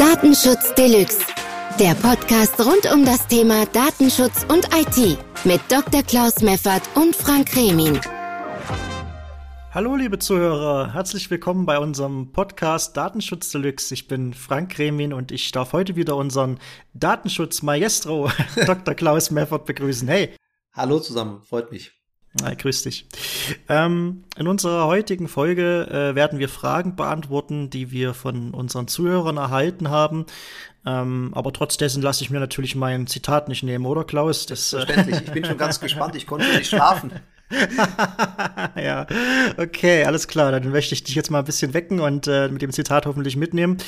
Datenschutz Deluxe. Der Podcast rund um das Thema Datenschutz und IT mit Dr. Klaus Meffert und Frank Remin. Hallo liebe Zuhörer, herzlich willkommen bei unserem Podcast Datenschutz Deluxe. Ich bin Frank Remin und ich darf heute wieder unseren Datenschutz Maestro Dr. Klaus Meffert begrüßen. Hey. Hallo zusammen, freut mich. Na, grüß dich. Ähm, in unserer heutigen Folge äh, werden wir Fragen beantworten, die wir von unseren Zuhörern erhalten haben. Ähm, aber trotz dessen lasse ich mir natürlich mein Zitat nicht nehmen, oder Klaus? Das, äh, Verständlich. Ich bin schon ganz gespannt. Ich konnte nicht schlafen. ja, okay, alles klar. Dann möchte ich dich jetzt mal ein bisschen wecken und äh, mit dem Zitat hoffentlich mitnehmen.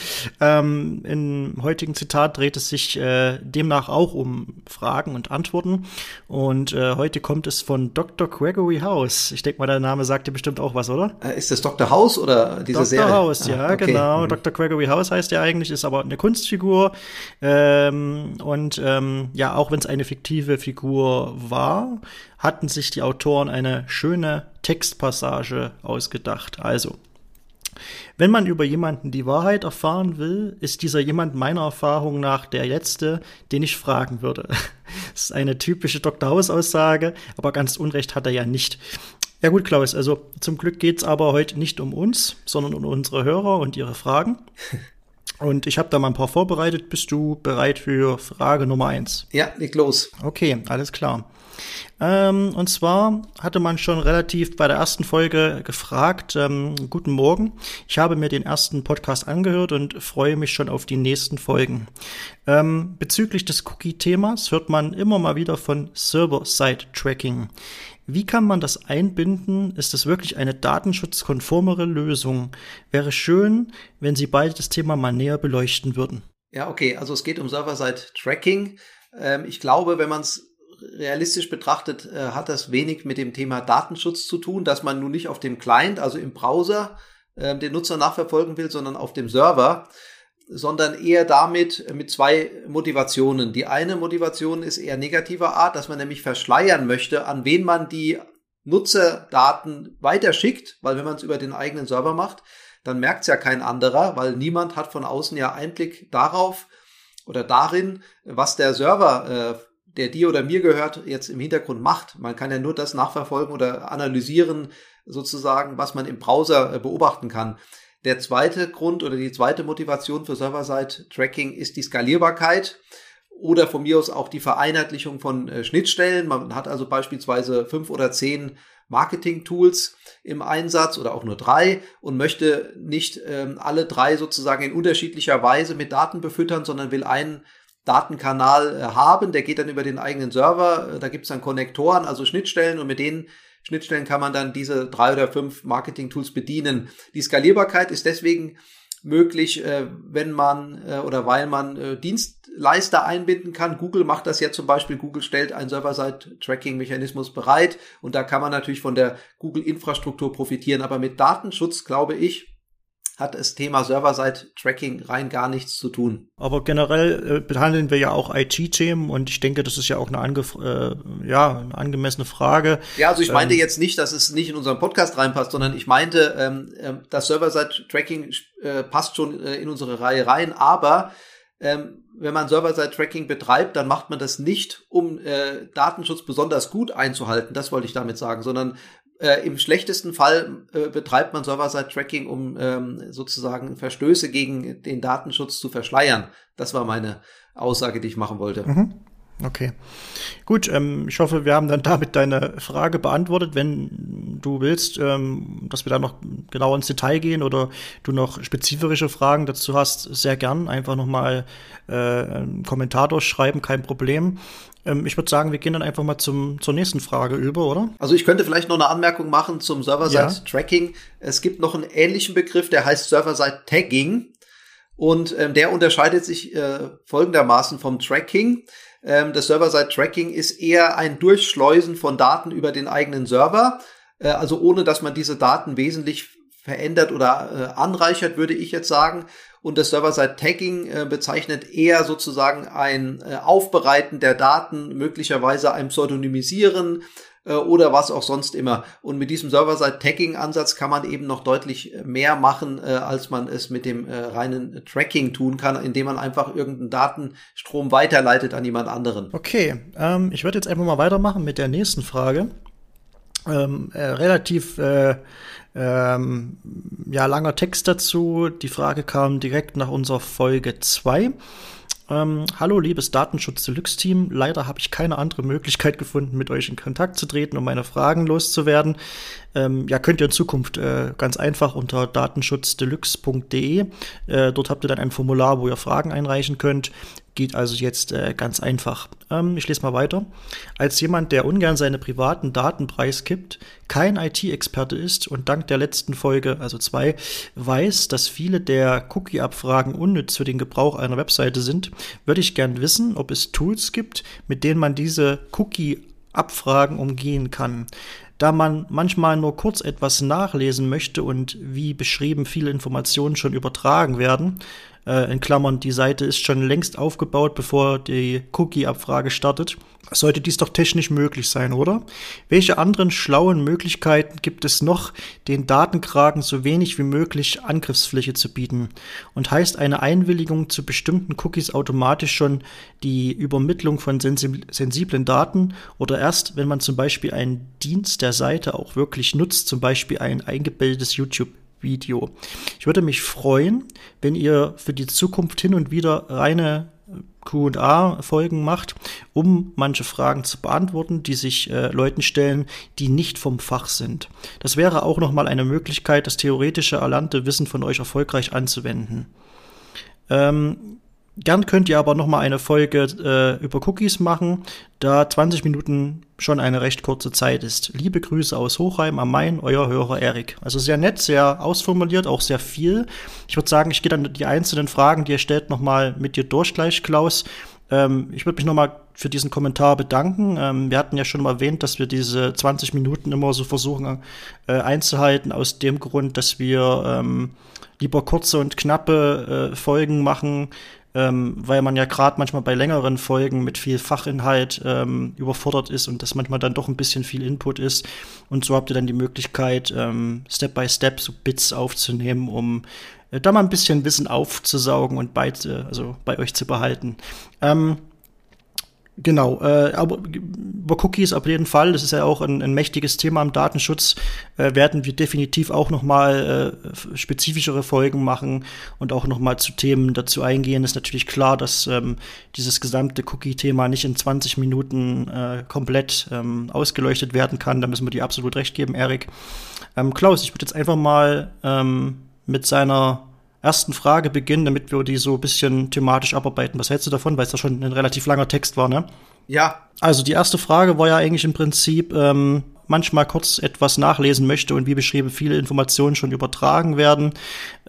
Ähm, Im heutigen Zitat dreht es sich äh, demnach auch um Fragen und Antworten. Und äh, heute kommt es von Dr. Gregory House. Ich denke mal, der Name sagt dir bestimmt auch was, oder? Äh, ist das Dr. House oder diese Dr. Serie? Dr. House, ja, ah, okay. genau. Mhm. Dr. Gregory House heißt er eigentlich, ist aber eine Kunstfigur. Ähm, und ähm, ja, auch wenn es eine fiktive Figur war, hatten sich die Autoren eine schöne Textpassage ausgedacht. Also, wenn man über jemanden die Wahrheit erfahren will, ist dieser jemand meiner Erfahrung nach der letzte, den ich fragen würde. Das ist eine typische Dr. House-Aussage, aber ganz Unrecht hat er ja nicht. Ja gut, Klaus, also zum Glück geht's aber heute nicht um uns, sondern um unsere Hörer und ihre Fragen. Und ich habe da mal ein paar vorbereitet. Bist du bereit für Frage Nummer eins? Ja, leg los. Okay, alles klar. Ähm, und zwar hatte man schon relativ bei der ersten Folge gefragt, ähm, guten Morgen, ich habe mir den ersten Podcast angehört und freue mich schon auf die nächsten Folgen. Ähm, bezüglich des Cookie-Themas hört man immer mal wieder von Server-Side-Tracking. Wie kann man das einbinden? Ist es wirklich eine datenschutzkonformere Lösung? Wäre schön, wenn Sie beide das Thema mal näher beleuchten würden. Ja, okay, also es geht um Server-Side-Tracking. Ähm, ich glaube, wenn man es realistisch betrachtet äh, hat das wenig mit dem Thema Datenschutz zu tun, dass man nun nicht auf dem Client, also im Browser, äh, den Nutzer nachverfolgen will, sondern auf dem Server, sondern eher damit äh, mit zwei Motivationen. Die eine Motivation ist eher negativer Art, dass man nämlich verschleiern möchte, an wen man die Nutzerdaten weiterschickt, weil wenn man es über den eigenen Server macht, dann merkt es ja kein anderer, weil niemand hat von außen ja Einblick darauf oder darin, was der Server äh, der dir oder mir gehört, jetzt im Hintergrund macht. Man kann ja nur das nachverfolgen oder analysieren, sozusagen, was man im Browser äh, beobachten kann. Der zweite Grund oder die zweite Motivation für Server-Side-Tracking ist die Skalierbarkeit oder von mir aus auch die Vereinheitlichung von äh, Schnittstellen. Man hat also beispielsweise fünf oder zehn Marketing-Tools im Einsatz oder auch nur drei und möchte nicht ähm, alle drei sozusagen in unterschiedlicher Weise mit Daten befüttern, sondern will einen Datenkanal äh, haben, der geht dann über den eigenen Server, äh, da gibt es dann Konnektoren, also Schnittstellen und mit denen Schnittstellen kann man dann diese drei oder fünf Marketing-Tools bedienen. Die Skalierbarkeit ist deswegen möglich, äh, wenn man oder weil man Dienstleister einbinden kann. Google macht das ja zum Beispiel. Google stellt einen Server-Side-Tracking-Mechanismus bereit und da kann man natürlich von der Google-Infrastruktur profitieren. Aber mit Datenschutz, glaube ich, hat das Thema Server-Side-Tracking rein gar nichts zu tun. Aber generell äh, behandeln wir ja auch IT-Themen und ich denke, das ist ja auch eine, ange äh, ja, eine angemessene Frage. Ja, also ich meinte ähm, jetzt nicht, dass es nicht in unseren Podcast reinpasst, sondern ich meinte, ähm, äh, das Server-Side-Tracking äh, passt schon äh, in unsere Reihe rein, aber ähm, wenn man Server-Side-Tracking betreibt, dann macht man das nicht, um äh, Datenschutz besonders gut einzuhalten, das wollte ich damit sagen, sondern äh, Im schlechtesten Fall äh, betreibt man Server-Side-Tracking, um ähm, sozusagen Verstöße gegen den Datenschutz zu verschleiern. Das war meine Aussage, die ich machen wollte. Mhm. Okay. Gut, ähm, ich hoffe, wir haben dann damit deine Frage beantwortet. Wenn du willst, ähm, dass wir da noch genauer ins Detail gehen oder du noch spezifische Fragen dazu hast, sehr gern. Einfach nochmal äh, einen Kommentar durchschreiben, kein Problem. Ähm, ich würde sagen, wir gehen dann einfach mal zum, zur nächsten Frage über, oder? Also ich könnte vielleicht noch eine Anmerkung machen zum Server-Side-Tracking. Ja. Es gibt noch einen ähnlichen Begriff, der heißt Server-Side-Tagging. Und ähm, der unterscheidet sich äh, folgendermaßen vom Tracking. Ähm, das Server-Side-Tracking ist eher ein Durchschleusen von Daten über den eigenen Server. Äh, also ohne, dass man diese Daten wesentlich verändert oder äh, anreichert, würde ich jetzt sagen. Und das Server-Side-Tagging äh, bezeichnet eher sozusagen ein äh, Aufbereiten der Daten, möglicherweise ein Pseudonymisieren, äh, oder was auch sonst immer. Und mit diesem Server-Side-Tagging-Ansatz kann man eben noch deutlich mehr machen, äh, als man es mit dem äh, reinen Tracking tun kann, indem man einfach irgendeinen Datenstrom weiterleitet an jemand anderen. Okay, ähm, ich würde jetzt einfach mal weitermachen mit der nächsten Frage. Ähm, äh, relativ äh, ähm, ja, langer Text dazu. Die Frage kam direkt nach unserer Folge 2. Ähm, hallo, liebes Datenschutz Deluxe Team. Leider habe ich keine andere Möglichkeit gefunden, mit euch in Kontakt zu treten, um meine Fragen loszuwerden. Ähm, ja, könnt ihr in Zukunft äh, ganz einfach unter datenschutzdeluxe.de. Äh, dort habt ihr dann ein Formular, wo ihr Fragen einreichen könnt. Geht also jetzt äh, ganz einfach. Ähm, ich lese mal weiter. Als jemand, der ungern seine privaten Daten preisgibt, kein IT-Experte ist und dank der letzten Folge, also zwei, weiß, dass viele der Cookie-Abfragen unnütz für den Gebrauch einer Webseite sind, würde ich gern wissen, ob es Tools gibt, mit denen man diese Cookie-Abfragen umgehen kann. Da man manchmal nur kurz etwas nachlesen möchte und wie beschrieben viele Informationen schon übertragen werden, äh, in Klammern, die Seite ist schon längst aufgebaut, bevor die Cookie-Abfrage startet. Sollte dies doch technisch möglich sein, oder? Welche anderen schlauen Möglichkeiten gibt es noch, den Datenkragen so wenig wie möglich Angriffsfläche zu bieten? Und heißt eine Einwilligung zu bestimmten Cookies automatisch schon die Übermittlung von sensiblen Daten oder erst, wenn man zum Beispiel einen Dienst der Seite auch wirklich nutzt, zum Beispiel ein eingebildetes YouTube Video. Ich würde mich freuen, wenn ihr für die Zukunft hin und wieder reine Q&A-Folgen macht, um manche Fragen zu beantworten, die sich äh, Leuten stellen, die nicht vom Fach sind. Das wäre auch nochmal eine Möglichkeit, das theoretische erlernte Wissen von euch erfolgreich anzuwenden. Ähm, Gern könnt ihr aber noch mal eine Folge äh, über Cookies machen, da 20 Minuten schon eine recht kurze Zeit ist. Liebe Grüße aus Hochheim am Main, euer Hörer Erik. Also sehr nett, sehr ausformuliert, auch sehr viel. Ich würde sagen, ich gehe dann die einzelnen Fragen, die ihr stellt, noch mal mit dir durch gleich, Klaus. Ähm, ich würde mich noch mal für diesen Kommentar bedanken. Ähm, wir hatten ja schon mal erwähnt, dass wir diese 20 Minuten immer so versuchen äh, einzuhalten, aus dem Grund, dass wir ähm, lieber kurze und knappe äh, Folgen machen, ähm, weil man ja gerade manchmal bei längeren Folgen mit viel Fachinhalt ähm, überfordert ist und das manchmal dann doch ein bisschen viel Input ist. Und so habt ihr dann die Möglichkeit, ähm, Step by Step so Bits aufzunehmen, um äh, da mal ein bisschen Wissen aufzusaugen und bei, also bei euch zu behalten. Ähm, Genau, äh, aber über Cookies auf jeden Fall, das ist ja auch ein, ein mächtiges Thema im Datenschutz, äh, werden wir definitiv auch noch mal äh, spezifischere Folgen machen und auch noch mal zu Themen dazu eingehen. Ist natürlich klar, dass ähm, dieses gesamte Cookie-Thema nicht in 20 Minuten äh, komplett ähm, ausgeleuchtet werden kann. Da müssen wir dir absolut recht geben, Erik. Ähm, Klaus, ich würde jetzt einfach mal ähm, mit seiner ersten Frage beginnen, damit wir die so ein bisschen thematisch abarbeiten. Was hältst du davon, weil es da schon ein relativ langer Text war, ne? Ja. Also die erste Frage war ja eigentlich im Prinzip, ähm, manchmal kurz etwas nachlesen möchte und wie beschrieben viele Informationen schon übertragen werden,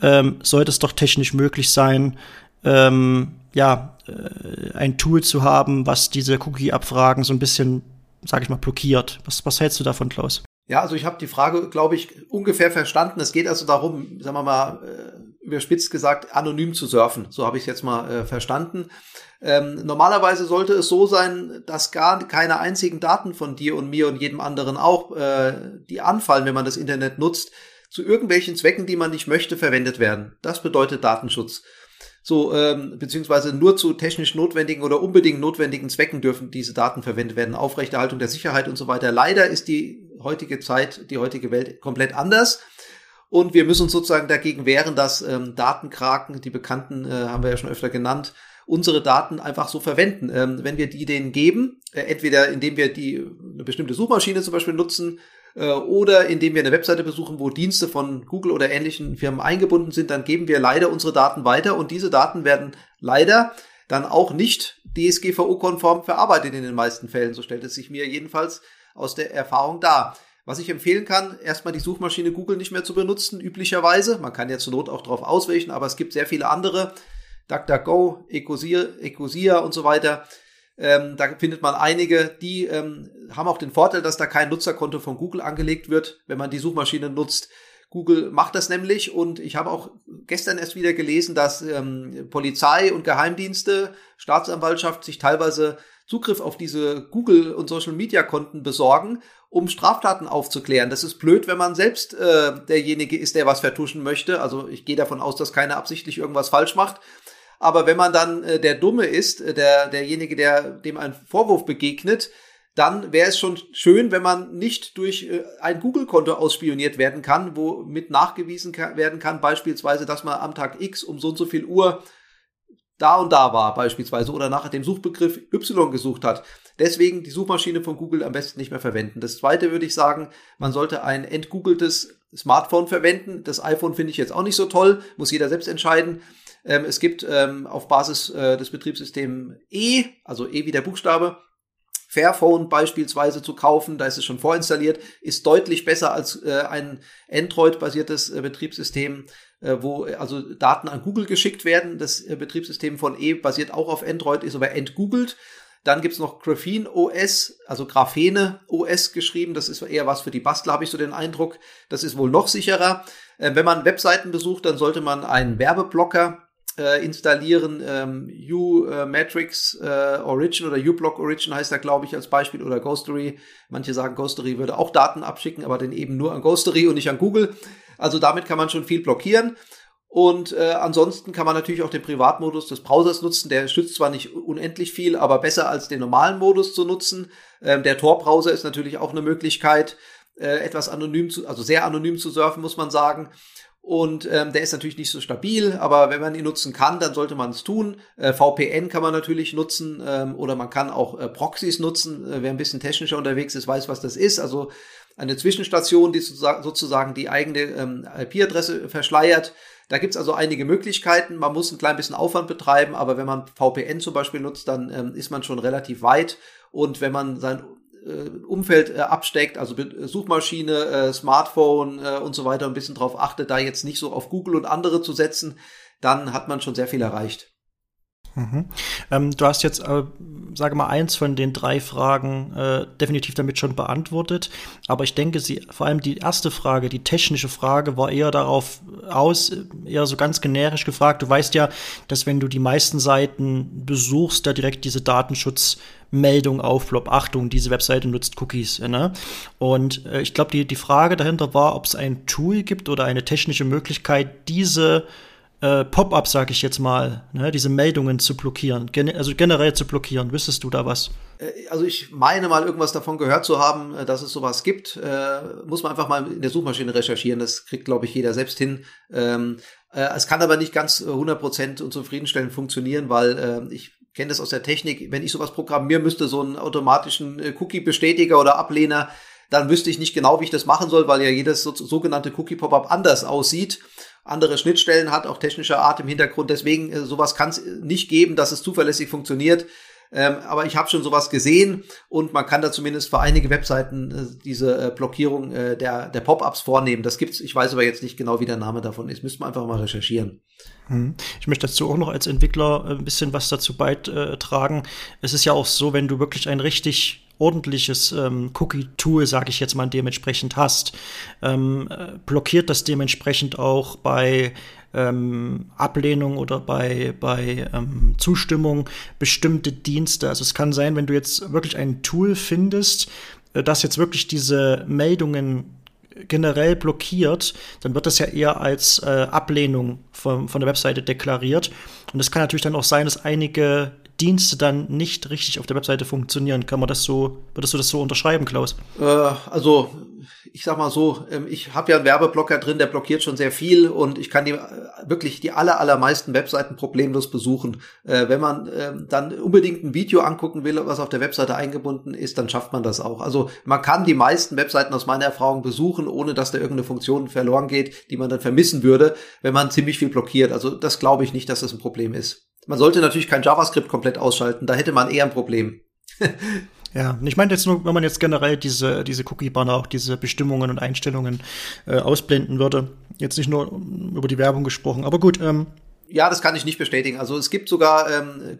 ähm, sollte es doch technisch möglich sein, ähm, ja, äh, ein Tool zu haben, was diese Cookie-Abfragen so ein bisschen, sag ich mal, blockiert. Was, was hältst du davon, Klaus? Ja, also ich habe die Frage, glaube ich, ungefähr verstanden. Es geht also darum, sagen wir mal, äh, überspitzt gesagt, anonym zu surfen. So habe ich es jetzt mal äh, verstanden. Ähm, normalerweise sollte es so sein, dass gar keine einzigen Daten von dir und mir und jedem anderen auch, äh, die anfallen, wenn man das Internet nutzt, zu irgendwelchen Zwecken, die man nicht möchte, verwendet werden. Das bedeutet Datenschutz so ähm, beziehungsweise nur zu technisch notwendigen oder unbedingt notwendigen Zwecken dürfen diese Daten verwendet werden, Aufrechterhaltung der Sicherheit und so weiter. Leider ist die heutige Zeit, die heutige Welt komplett anders. Und wir müssen uns sozusagen dagegen wehren, dass ähm, Datenkraken, die bekannten äh, haben wir ja schon öfter genannt, unsere Daten einfach so verwenden. Ähm, wenn wir die denen geben, äh, entweder indem wir die eine bestimmte Suchmaschine zum Beispiel nutzen äh, oder indem wir eine Webseite besuchen, wo Dienste von Google oder ähnlichen Firmen eingebunden sind, dann geben wir leider unsere Daten weiter und diese Daten werden leider dann auch nicht DSGVO-konform verarbeitet in den meisten Fällen. So stellt es sich mir jedenfalls aus der Erfahrung dar. Was ich empfehlen kann, erstmal die Suchmaschine Google nicht mehr zu benutzen, üblicherweise. Man kann ja zur Not auch darauf ausweichen, aber es gibt sehr viele andere. DuckDuckGo, Ecosia, Ecosia und so weiter, ähm, da findet man einige, die ähm, haben auch den Vorteil, dass da kein Nutzerkonto von Google angelegt wird, wenn man die Suchmaschine nutzt. Google macht das nämlich und ich habe auch gestern erst wieder gelesen, dass ähm, Polizei und Geheimdienste, Staatsanwaltschaft sich teilweise Zugriff auf diese Google und Social Media Konten besorgen, um Straftaten aufzuklären. Das ist blöd, wenn man selbst äh, derjenige ist, der was vertuschen möchte. Also ich gehe davon aus, dass keiner absichtlich irgendwas falsch macht. Aber wenn man dann äh, der Dumme ist, äh, der, derjenige, der dem ein Vorwurf begegnet, dann wäre es schon schön, wenn man nicht durch äh, ein Google-Konto ausspioniert werden kann, womit nachgewiesen kann, werden kann, beispielsweise, dass man am Tag X um so und so viel Uhr da und da war, beispielsweise, oder nach dem Suchbegriff Y gesucht hat. Deswegen die Suchmaschine von Google am besten nicht mehr verwenden. Das zweite würde ich sagen, man sollte ein entgoogeltes Smartphone verwenden. Das iPhone finde ich jetzt auch nicht so toll, muss jeder selbst entscheiden. Ähm, es gibt ähm, auf Basis äh, des Betriebssystems E, also E wie der Buchstabe, Fairphone beispielsweise zu kaufen, da ist es schon vorinstalliert, ist deutlich besser als äh, ein Android-basiertes äh, Betriebssystem, wo äh, also Daten an Google geschickt werden. Das äh, Betriebssystem von E basiert auch auf Android, ist aber entgoogelt. Dann gibt's noch Graphene OS, also Graphene OS geschrieben. Das ist eher was für die Bastler, habe ich so den Eindruck. Das ist wohl noch sicherer. Äh, wenn man Webseiten besucht, dann sollte man einen Werbeblocker äh, installieren. Ähm, U-Matrix äh, äh, Origin oder U-Block Origin heißt da, glaube ich, als Beispiel oder Ghostery. Manche sagen, Ghostery würde auch Daten abschicken, aber dann eben nur an Ghostery und nicht an Google. Also damit kann man schon viel blockieren. Und äh, ansonsten kann man natürlich auch den Privatmodus des Browsers nutzen. Der schützt zwar nicht unendlich viel, aber besser als den normalen Modus zu nutzen. Ähm, der Tor-Browser ist natürlich auch eine Möglichkeit, äh, etwas anonym zu, also sehr anonym zu surfen, muss man sagen. Und ähm, der ist natürlich nicht so stabil, aber wenn man ihn nutzen kann, dann sollte man es tun. Äh, VPN kann man natürlich nutzen ähm, oder man kann auch äh, Proxys nutzen. Äh, wer ein bisschen technischer unterwegs ist, weiß, was das ist. Also eine Zwischenstation, die sozusagen die eigene ähm, IP-Adresse verschleiert. Da gibt's also einige Möglichkeiten. Man muss ein klein bisschen Aufwand betreiben, aber wenn man VPN zum Beispiel nutzt, dann ähm, ist man schon relativ weit. Und wenn man sein äh, Umfeld äh, absteckt, also Suchmaschine, äh, Smartphone äh, und so weiter, ein bisschen drauf achtet, da jetzt nicht so auf Google und andere zu setzen, dann hat man schon sehr viel erreicht. Mhm. Ähm, du hast jetzt, äh, sage mal, eins von den drei Fragen äh, definitiv damit schon beantwortet. Aber ich denke, sie, vor allem die erste Frage, die technische Frage, war eher darauf aus, eher so ganz generisch gefragt. Du weißt ja, dass wenn du die meisten Seiten besuchst, da direkt diese Datenschutzmeldung aufploppt. Achtung, diese Webseite nutzt Cookies. Ne? Und äh, ich glaube, die, die Frage dahinter war, ob es ein Tool gibt oder eine technische Möglichkeit, diese äh, Pop-up, sag ich jetzt mal, ne, diese Meldungen zu blockieren, gen also generell zu blockieren. Wüsstest du da was? Äh, also ich meine mal irgendwas davon gehört zu haben, äh, dass es sowas gibt. Äh, muss man einfach mal in der Suchmaschine recherchieren. Das kriegt, glaube ich, jeder selbst hin. Ähm, äh, es kann aber nicht ganz 100% und zufriedenstellend funktionieren, weil äh, ich kenne das aus der Technik. Wenn ich sowas programmieren müsste, so einen automatischen Cookie-Bestätiger oder Ablehner, dann wüsste ich nicht genau, wie ich das machen soll, weil ja jedes so, sogenannte Cookie-Pop-up anders aussieht andere Schnittstellen hat, auch technischer Art im Hintergrund. Deswegen, äh, sowas kann es nicht geben, dass es zuverlässig funktioniert. Ähm, aber ich habe schon sowas gesehen und man kann da zumindest für einige Webseiten äh, diese äh, Blockierung äh, der, der Pop-ups vornehmen. Das gibt's, ich weiß aber jetzt nicht genau, wie der Name davon ist. Müsste man einfach mal recherchieren. Hm. Ich möchte dazu auch noch als Entwickler äh, ein bisschen was dazu beitragen. Es ist ja auch so, wenn du wirklich ein richtig ordentliches ähm, Cookie-Tool, sage ich jetzt mal, dementsprechend hast, ähm, äh, blockiert das dementsprechend auch bei ähm, Ablehnung oder bei, bei ähm, Zustimmung bestimmte Dienste. Also es kann sein, wenn du jetzt wirklich ein Tool findest, äh, das jetzt wirklich diese Meldungen generell blockiert, dann wird das ja eher als äh, Ablehnung von, von der Webseite deklariert. Und es kann natürlich dann auch sein, dass einige Dienste dann nicht richtig auf der Webseite funktionieren. Kann man das so, würdest du das so unterschreiben, Klaus? Äh, also, ich sag mal so, ähm, ich habe ja einen Werbeblocker drin, der blockiert schon sehr viel und ich kann die äh, wirklich die aller, allermeisten Webseiten problemlos besuchen. Äh, wenn man äh, dann unbedingt ein Video angucken will, was auf der Webseite eingebunden ist, dann schafft man das auch. Also man kann die meisten Webseiten aus meiner Erfahrung besuchen, ohne dass da irgendeine Funktion verloren geht, die man dann vermissen würde, wenn man ziemlich viel blockiert. Also das glaube ich nicht, dass das ein Problem ist. Man sollte natürlich kein JavaScript komplett ausschalten, da hätte man eher ein Problem. Ja, ich meine jetzt nur, wenn man jetzt generell diese, diese Cookie-Banner, auch diese Bestimmungen und Einstellungen äh, ausblenden würde. Jetzt nicht nur über die Werbung gesprochen, aber gut. Ähm. Ja, das kann ich nicht bestätigen. Also es gibt sogar ähm,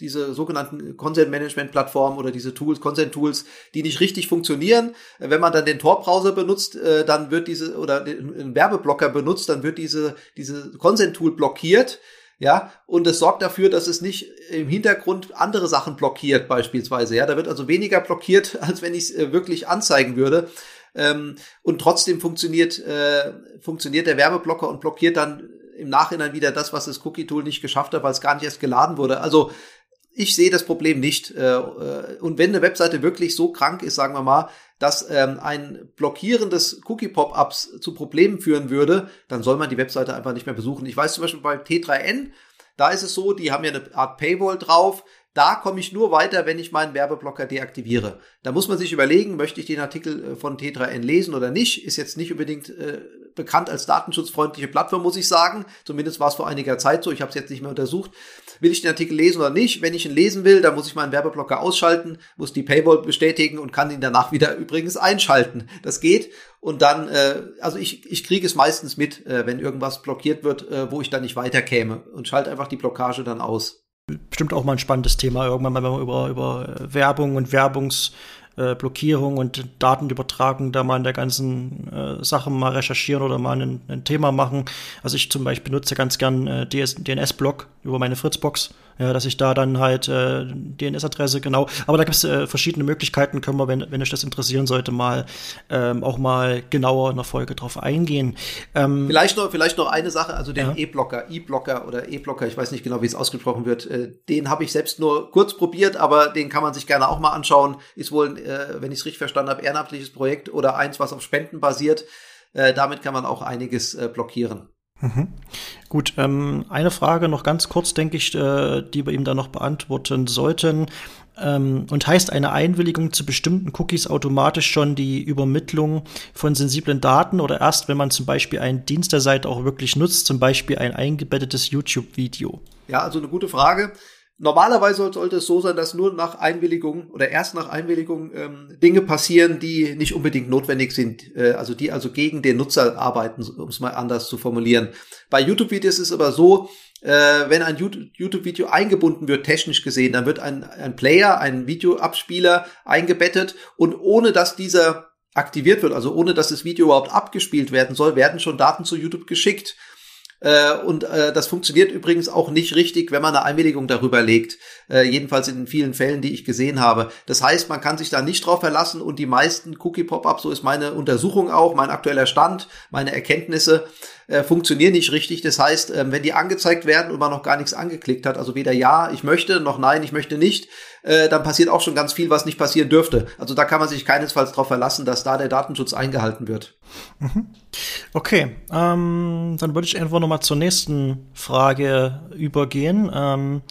diese sogenannten Consent-Management-Plattformen oder diese Tools, Consent-Tools, die nicht richtig funktionieren. Wenn man dann den Tor-Browser benutzt, äh, dann wird diese, oder den Werbeblocker benutzt, dann wird diese, diese Consent-Tool blockiert Ja, und es sorgt dafür, dass es nicht im Hintergrund andere Sachen blockiert, beispielsweise. Ja, da wird also weniger blockiert, als wenn ich es äh, wirklich anzeigen würde. Ähm, und trotzdem funktioniert, äh, funktioniert der Werbeblocker und blockiert dann im Nachhinein wieder das, was das Cookie-Tool nicht geschafft hat, weil es gar nicht erst geladen wurde. Also ich sehe das Problem nicht. Äh, äh, und wenn eine Webseite wirklich so krank ist, sagen wir mal, dass ähm, ein blockierendes Cookie-Pop-ups zu Problemen führen würde, dann soll man die Webseite einfach nicht mehr besuchen. Ich weiß zum Beispiel bei T3N, da ist es so, die haben ja eine Art Paywall drauf. Da komme ich nur weiter, wenn ich meinen Werbeblocker deaktiviere. Da muss man sich überlegen, möchte ich den Artikel äh, von T3N lesen oder nicht. Ist jetzt nicht unbedingt bekannt als datenschutzfreundliche Plattform, muss ich sagen. Zumindest war es vor einiger Zeit so. Ich habe es jetzt nicht mehr untersucht. Will ich den Artikel lesen oder nicht? Wenn ich ihn lesen will, dann muss ich meinen Werbeblocker ausschalten, muss die Paywall bestätigen und kann ihn danach wieder übrigens einschalten. Das geht. Und dann, äh, also ich, ich kriege es meistens mit, äh, wenn irgendwas blockiert wird, äh, wo ich dann nicht weiterkäme und schalte einfach die Blockage dann aus bestimmt auch mal ein spannendes Thema irgendwann mal, wenn man über, über äh, Werbung und Werbungsblockierung äh, und Datenübertragung da mal in der ganzen äh, Sache mal recherchieren oder mal ein, ein, Thema machen. Also ich zum Beispiel benutze ganz gern äh, DNS-Block über meine Fritzbox ja, dass ich da dann halt äh, DNS-Adresse genau. Aber da gibt es äh, verschiedene Möglichkeiten, können wir, wenn, wenn euch das interessieren sollte, mal ähm, auch mal genauer in der Folge drauf eingehen. Ähm, vielleicht noch, vielleicht noch eine Sache, also den ja. E-Blocker, E-Blocker oder E-Blocker, ich weiß nicht genau, wie es ausgesprochen wird. Äh, den habe ich selbst nur kurz probiert, aber den kann man sich gerne auch mal anschauen. Ist wohl, äh, wenn ich es richtig verstanden habe, ehrenamtliches Projekt oder eins, was auf Spenden basiert. Äh, damit kann man auch einiges äh, blockieren. Mhm. Gut, ähm, eine Frage noch ganz kurz, denke ich, äh, die wir ihm da noch beantworten sollten. Ähm, und heißt eine Einwilligung zu bestimmten Cookies automatisch schon die Übermittlung von sensiblen Daten oder erst, wenn man zum Beispiel einen Dienst der Seite auch wirklich nutzt, zum Beispiel ein eingebettetes YouTube-Video? Ja, also eine gute Frage. Normalerweise sollte es so sein, dass nur nach Einwilligung oder erst nach Einwilligung ähm, Dinge passieren, die nicht unbedingt notwendig sind, äh, also die also gegen den Nutzer arbeiten, um es mal anders zu formulieren. Bei YouTube-Videos ist es aber so, äh, wenn ein YouTube-Video eingebunden wird, technisch gesehen, dann wird ein, ein Player, ein Videoabspieler eingebettet und ohne dass dieser aktiviert wird, also ohne dass das Video überhaupt abgespielt werden soll, werden schon Daten zu YouTube geschickt. Äh, und äh, das funktioniert übrigens auch nicht richtig, wenn man eine Einwilligung darüber legt. Äh, jedenfalls in vielen Fällen, die ich gesehen habe. Das heißt, man kann sich da nicht drauf verlassen und die meisten Cookie-Pop-ups, so ist meine Untersuchung auch, mein aktueller Stand, meine Erkenntnisse, äh, funktionieren nicht richtig. Das heißt, äh, wenn die angezeigt werden und man noch gar nichts angeklickt hat, also weder ja, ich möchte, noch nein, ich möchte nicht, äh, dann passiert auch schon ganz viel, was nicht passieren dürfte. Also da kann man sich keinesfalls darauf verlassen, dass da der Datenschutz eingehalten wird. Mhm. Okay, ähm, dann würde ich einfach nochmal zur nächsten Frage übergehen. Ähm,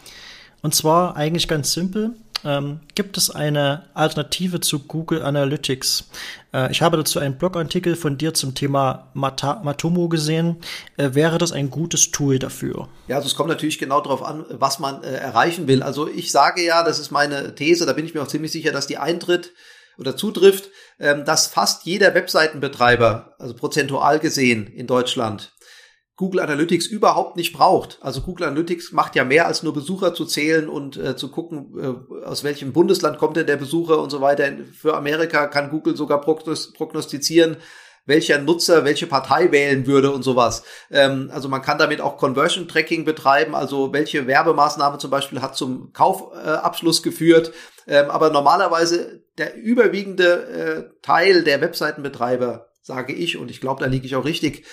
und zwar eigentlich ganz simpel ähm, gibt es eine Alternative zu Google Analytics. Äh, ich habe dazu einen Blogartikel von dir zum Thema Mata Matomo gesehen. Äh, wäre das ein gutes Tool dafür? Ja, also es kommt natürlich genau darauf an, was man äh, erreichen will. Also ich sage ja, das ist meine These, da bin ich mir auch ziemlich sicher, dass die eintritt oder zutrifft, ähm, dass fast jeder Webseitenbetreiber, also prozentual gesehen in Deutschland, Google Analytics überhaupt nicht braucht. Also Google Analytics macht ja mehr als nur Besucher zu zählen und äh, zu gucken, äh, aus welchem Bundesland kommt denn der Besucher und so weiter. Für Amerika kann Google sogar prognostizieren, welcher Nutzer welche Partei wählen würde und sowas. Ähm, also man kann damit auch Conversion Tracking betreiben, also welche Werbemaßnahme zum Beispiel hat zum Kaufabschluss äh, geführt. Ähm, aber normalerweise der überwiegende äh, Teil der Webseitenbetreiber, sage ich, und ich glaube, da liege ich auch richtig,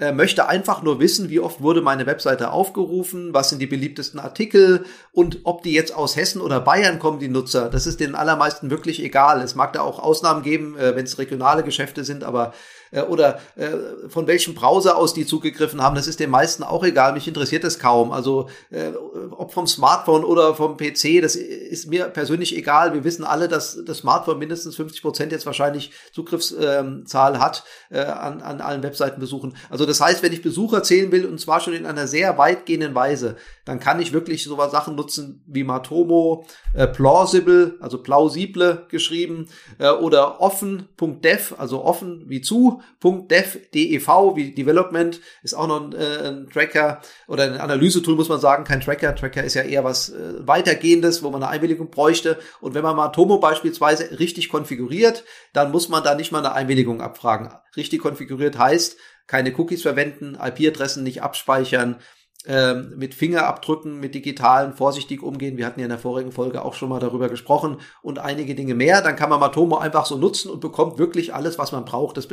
äh, möchte einfach nur wissen, wie oft wurde meine Webseite aufgerufen, was sind die beliebtesten Artikel und ob die jetzt aus Hessen oder Bayern kommen, die Nutzer. Das ist den allermeisten wirklich egal. Es mag da auch Ausnahmen geben, äh, wenn es regionale Geschäfte sind, aber äh, oder äh, von welchem Browser aus die zugegriffen haben, das ist den meisten auch egal. Mich interessiert das kaum. Also äh, ob vom Smartphone oder vom PC, das ist mir persönlich egal. Wir wissen alle, dass das Smartphone mindestens 50 Prozent jetzt wahrscheinlich Zugriffszahl hat äh, an, an allen Webseitenbesuchen. Also das heißt, wenn ich Besucher zählen will, und zwar schon in einer sehr weitgehenden Weise, dann kann ich wirklich so Sachen nutzen wie Matomo, äh, Plausible, also plausible geschrieben, äh, oder offen.dev, also offen wie zu, Dev, wie Development, ist auch noch ein, äh, ein Tracker oder ein Analysetool, muss man sagen, kein Tracker. Tracker ist ja eher was äh, weitergehendes, wo man eine Einwilligung bräuchte. Und wenn man mal Tomo beispielsweise richtig konfiguriert, dann muss man da nicht mal eine Einwilligung abfragen. Richtig konfiguriert heißt, keine Cookies verwenden, IP-Adressen nicht abspeichern, ähm, mit Fingerabdrücken, mit digitalen vorsichtig umgehen. Wir hatten ja in der vorigen Folge auch schon mal darüber gesprochen und einige Dinge mehr. Dann kann man Matomo einfach so nutzen und bekommt wirklich alles, was man braucht. Das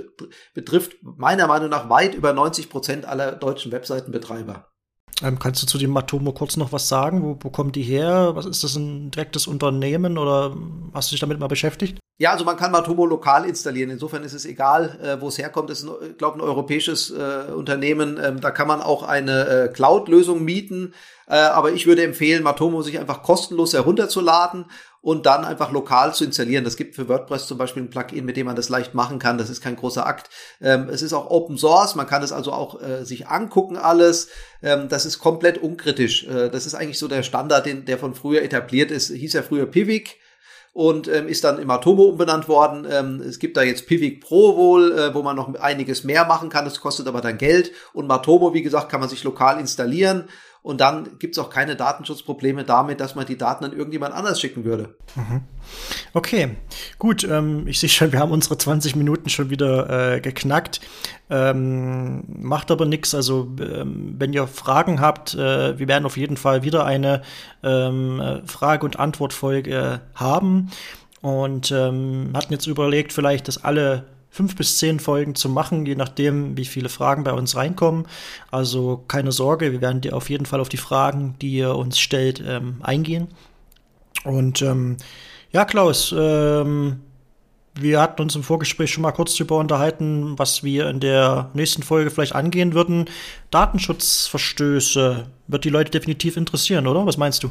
betrifft meiner Meinung nach weit über 90 Prozent aller deutschen Webseitenbetreiber. Ähm, kannst du zu dem Matomo kurz noch was sagen? Wo, wo kommt die her? Was ist das ein direktes Unternehmen oder hast du dich damit mal beschäftigt? Ja, also man kann Matomo lokal installieren. Insofern ist es egal, äh, wo es herkommt. Es ist, ich glaube, ein europäisches äh, Unternehmen. Ähm, da kann man auch eine äh, Cloud-Lösung mieten. Äh, aber ich würde empfehlen, Matomo sich einfach kostenlos herunterzuladen und dann einfach lokal zu installieren. Das gibt für WordPress zum Beispiel ein Plugin, mit dem man das leicht machen kann. Das ist kein großer Akt. Ähm, es ist auch Open Source. Man kann es also auch äh, sich angucken alles. Ähm, das ist komplett unkritisch. Äh, das ist eigentlich so der Standard, den, der von früher etabliert ist. Hieß ja früher Pivik und ähm, ist dann im Atomo umbenannt worden. Ähm, es gibt da jetzt Pivik Pro wohl, äh, wo man noch einiges mehr machen kann. Das kostet aber dann Geld. Und Matomo, wie gesagt, kann man sich lokal installieren und dann gibt es auch keine Datenschutzprobleme damit, dass man die Daten an irgendjemand anders schicken würde. Mhm. Okay, gut. Ähm, ich sehe schon, wir haben unsere 20 Minuten schon wieder äh, geknackt. Ähm, macht aber nichts. Also, ähm, wenn ihr Fragen habt, äh, wir werden auf jeden Fall wieder eine ähm, Frage- und Antwortfolge haben. Und ähm, hatten jetzt überlegt, vielleicht, dass alle fünf bis zehn Folgen zu machen, je nachdem, wie viele Fragen bei uns reinkommen. Also keine Sorge, wir werden dir auf jeden Fall auf die Fragen, die ihr uns stellt, ähm, eingehen. Und ähm, ja, Klaus, ähm, wir hatten uns im Vorgespräch schon mal kurz darüber unterhalten, was wir in der nächsten Folge vielleicht angehen würden. Datenschutzverstöße wird die Leute definitiv interessieren, oder? Was meinst du?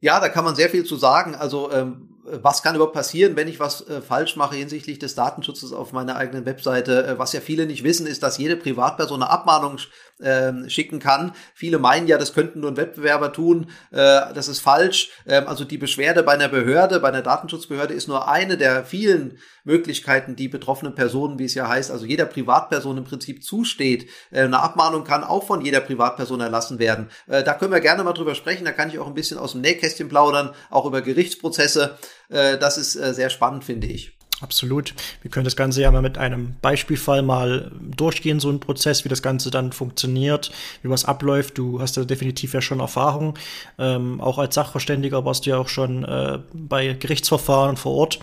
Ja, da kann man sehr viel zu sagen. Also ähm, was kann überhaupt passieren, wenn ich was äh, falsch mache hinsichtlich des Datenschutzes auf meiner eigenen Webseite? Äh, was ja viele nicht wissen, ist, dass jede Privatperson eine Abmahnung äh, schicken kann. Viele meinen ja, das könnten nur ein Wettbewerber tun. Äh, das ist falsch. Ähm, also die Beschwerde bei einer Behörde, bei einer Datenschutzbehörde ist nur eine der vielen Möglichkeiten, die betroffenen Personen, wie es ja heißt, also jeder Privatperson im Prinzip zusteht. Äh, eine Abmahnung kann auch von jeder Privatperson erlassen werden. Äh, da können wir gerne mal drüber sprechen. Da kann ich auch ein bisschen aus dem Nähkästchen plaudern, auch über Gerichtsprozesse. Äh, das ist äh, sehr spannend, finde ich. Absolut. Wir können das Ganze ja mal mit einem Beispielfall mal durchgehen, so ein Prozess, wie das Ganze dann funktioniert, wie was abläuft. Du hast ja definitiv ja schon Erfahrung. Ähm, auch als Sachverständiger warst du ja auch schon äh, bei Gerichtsverfahren vor Ort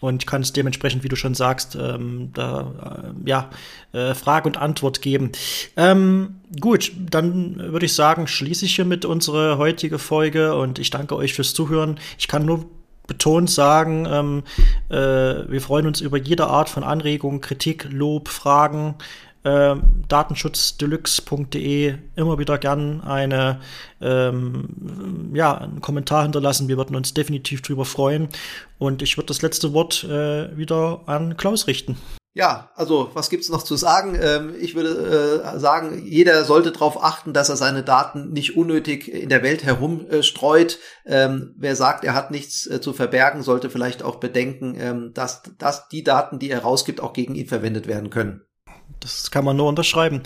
und kannst dementsprechend, wie du schon sagst, ähm, da äh, ja äh, Frage und Antwort geben. Ähm, gut, dann würde ich sagen, schließe ich hiermit unsere heutige Folge und ich danke euch fürs Zuhören. Ich kann nur betont sagen, ähm, äh, wir freuen uns über jede Art von Anregung, Kritik, Lob, Fragen. Äh, datenschutzdeluxe.de immer wieder gern eine ähm, ja einen Kommentar hinterlassen. Wir würden uns definitiv drüber freuen. Und ich würde das letzte Wort äh, wieder an Klaus richten. Ja, also was gibt's noch zu sagen? Ähm, ich würde äh, sagen, jeder sollte darauf achten, dass er seine Daten nicht unnötig in der Welt herumstreut. Ähm, wer sagt, er hat nichts äh, zu verbergen, sollte vielleicht auch bedenken, ähm, dass, dass die Daten, die er rausgibt, auch gegen ihn verwendet werden können. Das kann man nur unterschreiben.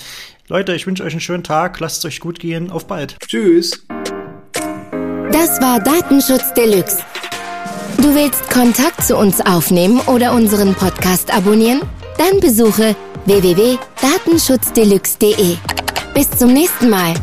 Leute, ich wünsche euch einen schönen Tag. Lasst es euch gut gehen. Auf bald. Tschüss. Das war Datenschutz Deluxe. Du willst Kontakt zu uns aufnehmen oder unseren Podcast abonnieren? Dann besuche www.datenschutzdeluxe.de. Bis zum nächsten Mal.